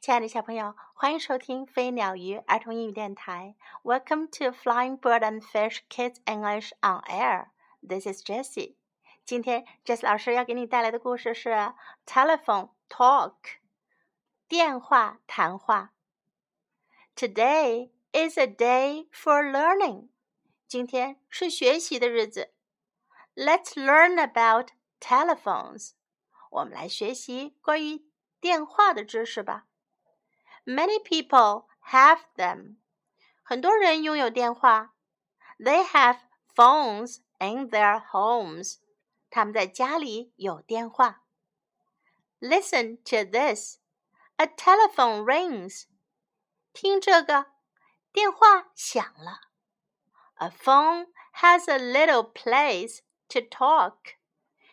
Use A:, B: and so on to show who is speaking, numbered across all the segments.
A: 亲爱的小朋友，欢迎收听飞鸟鱼儿童英语电台。Welcome to Flying Bird and Fish Kids English on Air. This is Jessie. 今天 Jessie 老师要给你带来的故事是 Telephone Talk，电话谈话。Today is a day for learning. 今天是学习的日子。Let's learn about telephones. 我们来学习关于电话的知识吧。Many people have them. 很多人拥有电话。They have phones in their homes. 他们在家里有电话。Listen to this. A telephone rings. 听这个，电话响了。A phone has a little place to talk.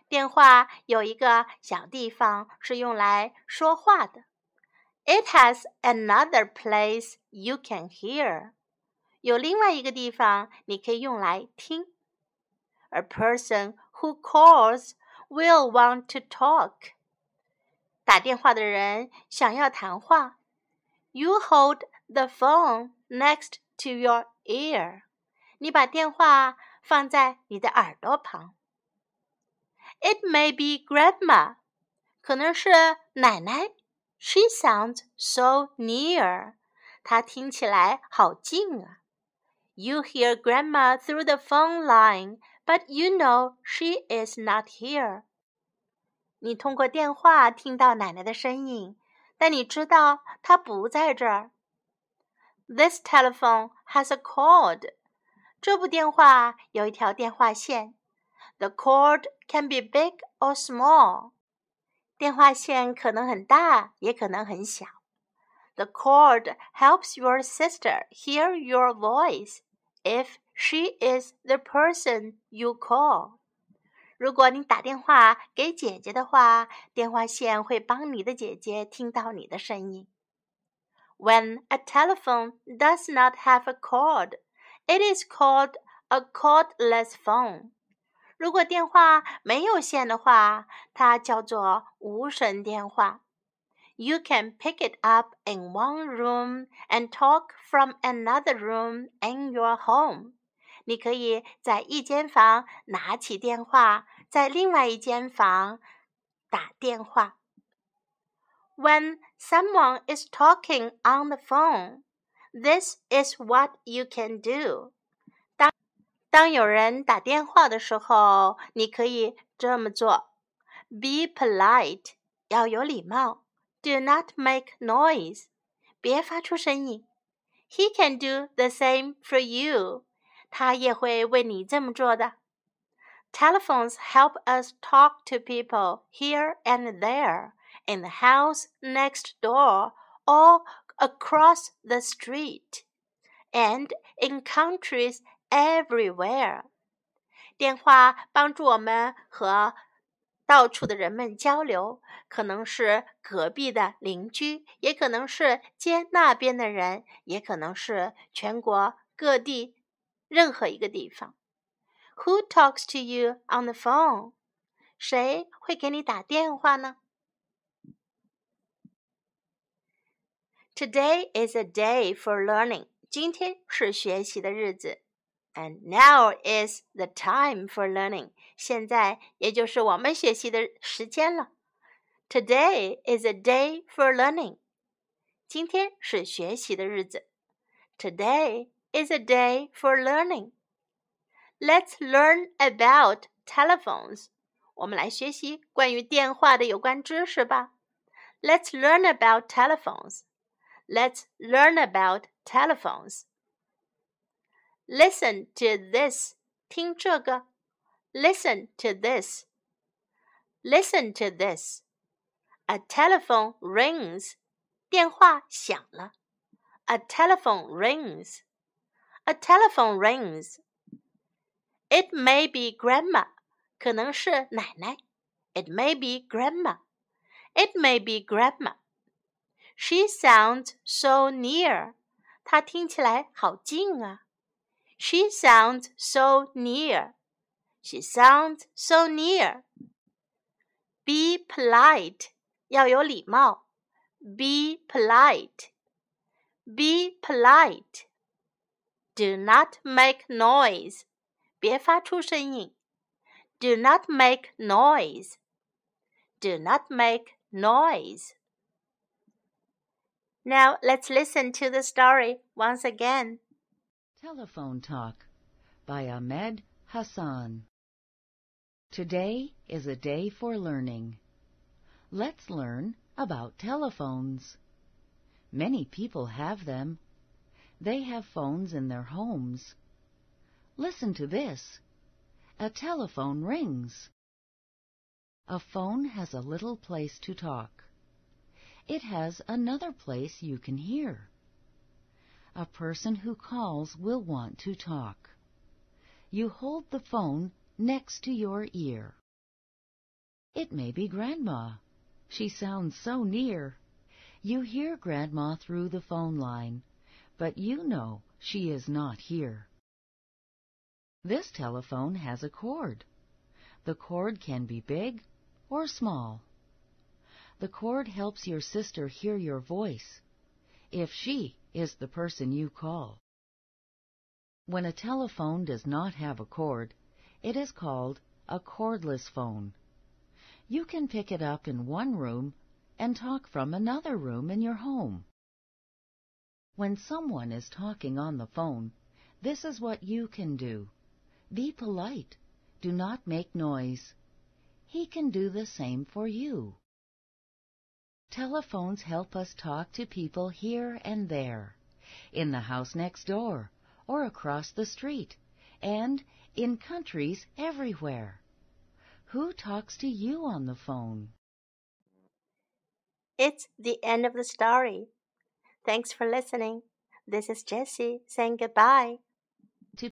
A: 电话有一个小地方是用来说话的。 it has another place you can hear. 有另外一个地方你可以用来听。A person who calls will want to talk. 打电话的人想要谈话。You hold the phone next to your ear. 你把电话放在你的耳朵旁。It may be grandma. 可能是奶奶。 she sounds so near. 她听起来好近啊。You hear Grandma through the phone line, but you know she is not here. 你通过电话听到奶奶的声音，但你知道她不在这儿。This telephone has a cord. 这部电话有一条电话线。The cord can be big or small. 电话线可能很大，也可能很小。The cord helps your sister hear your voice if she is the person you call. 如果你打电话给姐姐的话，电话线会帮你的姐姐听到你的声音。When a telephone does not have a cord, it is called a cordless phone. 如果电话没有线的话，它叫做无绳电话。You can pick it up in one room and talk from another room in your home。你可以在一间房拿起电话，在另外一间房打电话。When someone is talking on the phone, this is what you can do. 当有人打电话的时候，你可以这么做：Be polite，要有礼貌；Do not make noise，别发出声音。He can do the same for you，他也会为你这么做的。Telephones help us talk to people here and there, in the house next door, or across the street, and in countries everywhere。电话帮助我们和到处的人们交流，可能是隔壁的邻居，也可能是街那边的人，也可能是全国各地任何一个地方。Who talks to you on the phone？谁会给你打电话呢？Today is a day for learning。今天是学习的日子。 And now is the time for learning. 现在也就是我们学习的时间了。Today is a day for learning. 今天是学习的日子。Today is a day for learning. Let's learn about telephones. 我们来学习关于电话的有关知识吧。Let's learn about telephones. Let's learn about telephones. Listen to this. 听这个。Listen to this. Listen to this. A telephone rings. 电话响了。A telephone rings. A telephone rings. It may be grandma. 可能是奶奶。It may be grandma. It may be grandma. She sounds so near. 她听起来好近啊。 she sounds so near. She sounds so near. Be polite. 要有礼貌。 Be polite. Be polite. Do not make noise. 别发出声音。Do not make noise. Do not make noise. Now let's listen to the story once again.
B: Telephone Talk by Ahmed Hassan. Today is a day for learning. Let's learn about telephones. Many people have them. They have phones in their homes. Listen to this. A telephone rings. A phone has a little place to talk. It has another place you can hear. A person who calls will want to talk. You hold the phone next to your ear. It may be Grandma. She sounds so near. You hear Grandma through the phone line, but you know she is not here. This telephone has a cord. The cord can be big or small. The cord helps your sister hear your voice, if she is the person you call. When a telephone does not have a cord, it is called a cordless phone. You can pick it up in one room and talk from another room in your home. When someone is talking on the phone, this is what you can do. Be polite. Do not make noise. He can do the same for you. Telephones help us talk to people here and there, in the house next door, or across the street, and in countries everywhere. Who talks to you on the phone?
A: It's the end of the story. Thanks for listening. This is Jessie saying goodbye.